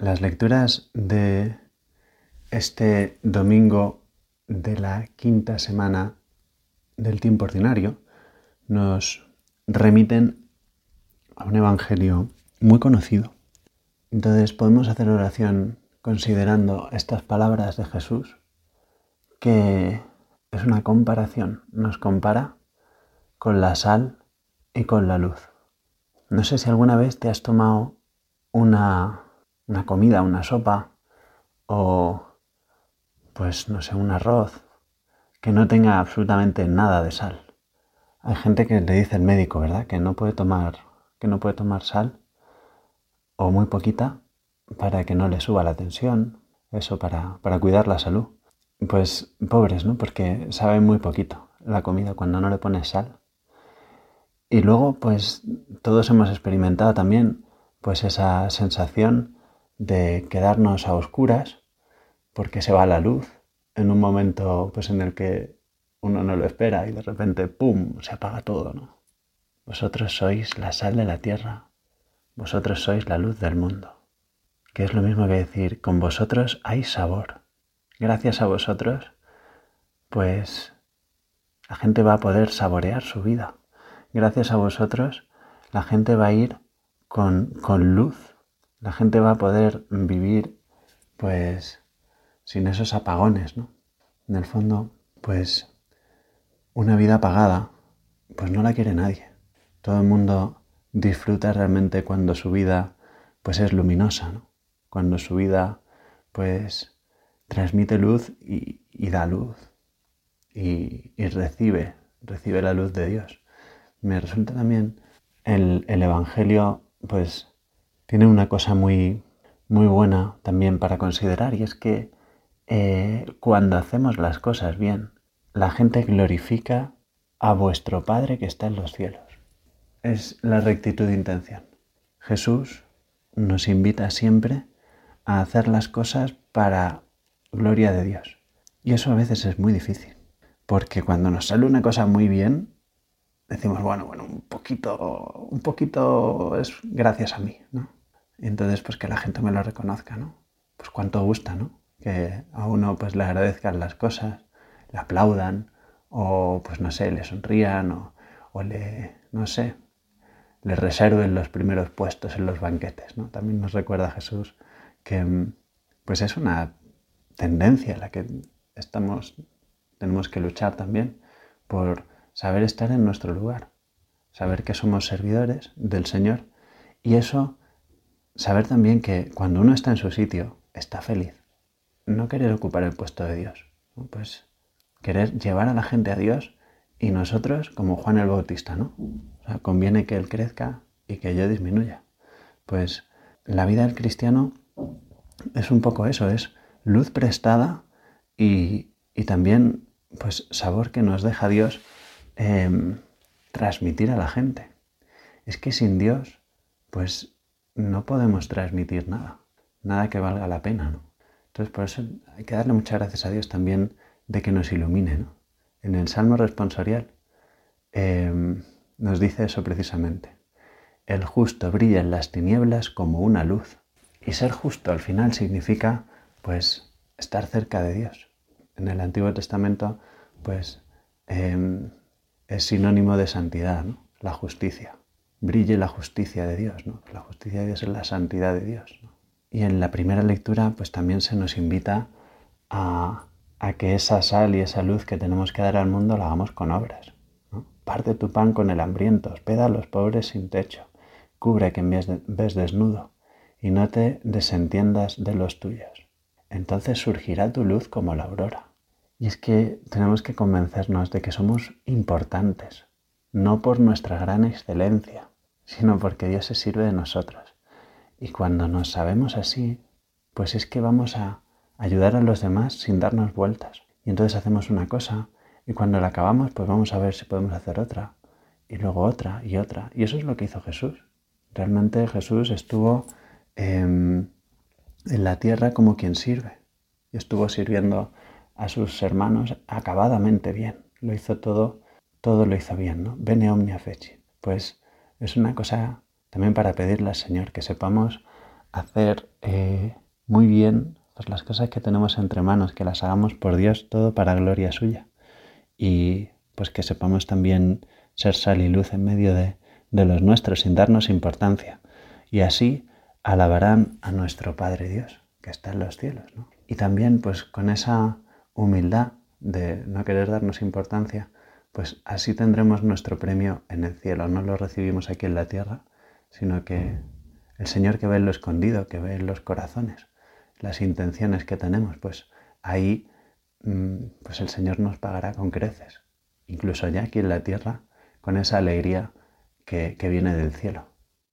Las lecturas de este domingo de la quinta semana del tiempo ordinario nos remiten a un evangelio muy conocido. Entonces podemos hacer oración considerando estas palabras de Jesús, que es una comparación, nos compara con la sal y con la luz. No sé si alguna vez te has tomado una, una comida, una sopa o pues no sé, un arroz que no tenga absolutamente nada de sal. Hay gente que le dice el médico, ¿verdad? Que no puede tomar, que no puede tomar sal o muy poquita para que no le suba la tensión, eso para, para cuidar la salud. Pues pobres, ¿no? Porque sabe muy poquito la comida cuando no le pones sal. Y luego, pues todos hemos experimentado también pues esa sensación de quedarnos a oscuras porque se va la luz en un momento pues en el que uno no lo espera y de repente pum, se apaga todo, ¿no? Vosotros sois la sal de la tierra, vosotros sois la luz del mundo. Que es lo mismo que decir, con vosotros hay sabor. Gracias a vosotros, pues la gente va a poder saborear su vida gracias a vosotros, la gente va a ir con, con luz. La gente va a poder vivir, pues, sin esos apagones, ¿no? En el fondo, pues, una vida apagada, pues no la quiere nadie. Todo el mundo disfruta realmente cuando su vida, pues, es luminosa, ¿no? Cuando su vida, pues, transmite luz y, da luz y, y recibe, recibe la luz de Dios me resulta también el, Evangelio, pues tiene una cosa muy, muy buena también para considerar y es que eh, cuando hacemos las cosas bien, la gente glorifica a vuestro Padre que está en los cielos. Es la rectitud de intención. Jesús nos invita siempre a hacer las cosas para gloria de Dios. Y eso a veces es muy difícil, porque cuando nos sale una cosa muy bien, decimos, bueno, bueno, un poquito, un poquito es gracias a mí, ¿no? Y entonces, pues que la gente me lo reconozca, ¿no? Pues cuánto gusta, ¿no? Que a uno pues le agradezcan las cosas, le aplaudan, o pues no sé, le sonrían, o, o le, no sé, le reserven los primeros puestos en los banquetes, ¿no? También nos recuerda Jesús que pues es una tendencia la que estamos, tenemos que luchar también por saber estar en nuestro lugar, saber que somos servidores del Señor y eso, saber también que cuando uno está en su sitio, está feliz. No querer ocupar el puesto de Dios, pues querer llevar a la gente a Dios y nosotros como Juan el Bautista, ¿no? O sea, conviene que Él crezca y que yo disminuya. Pues la vida del cristiano es un poco eso, es luz prestada y, y también pues sabor que nos deja Dios Em, transmitir a la gente. Es que sin Dios, pues no podemos transmitir nada, nada que valga la pena, ¿no? Entonces por eso hay que darle muchas gracias a Dios también de que nos ilumine, ¿no? En el Salmo responsorial em, nos dice eso precisamente. El justo brilla en las tinieblas como una luz. Y ser justo al final significa, pues, estar cerca de Dios. En el Antiguo Testamento, pues, em, es sinónimo de santidad, la justicia. Brille la justicia de Dios, ¿no? La justicia de Dios es la santidad de Dios. Y en la primera lectura, pues también se nos invita a, que esa sal y esa luz que tenemos que dar al mundo la hagamos con obras. Parte tu pan con el hambriento, hospeda a los pobres sin techo, cubre a quien ves desnudo y no te desentiendas de los tuyos. Entonces surgirá tu luz como la aurora y es que tenemos que convencernos de que somos importantes, no por nuestra gran excelencia, sino porque Dios se sirve de nosotros. Y cuando nos sabemos así, pues es que vamos a ayudar a los demás sin darnos vueltas. Y entonces hacemos una cosa y cuando la acabamos, pues vamos a ver si podemos hacer otra. Y luego otra y otra. Y eso es lo que hizo Jesús. Realmente Jesús estuvo em, en la tierra como quien sirve. Y estuvo sirviendo a sus hermanos acabadamente bien. Lo hizo todo, todo lo hizo bien, ¿no? Bene omnia feci. Pues es una cosa también para pedirle al Señor que sepamos hacer eh, muy bien pues las cosas que tenemos entre manos, que las hagamos por Dios todo para gloria suya. Y pues que sepamos también ser sal y luz en medio de, de los nuestros sin darnos importancia. Y así alabarán a nuestro Padre Dios, que está en los cielos. Y también pues con esa humildad de no querer darnos importancia, pues así tendremos nuestro premio en el cielo. No lo recibimos aquí en la tierra, sino que el Señor que ve en lo escondido, que ve en los corazones, las intenciones que tenemos, pues ahí mm, pues el Señor nos pagará con creces, incluso ya aquí en la tierra, con esa alegría que, que viene del cielo.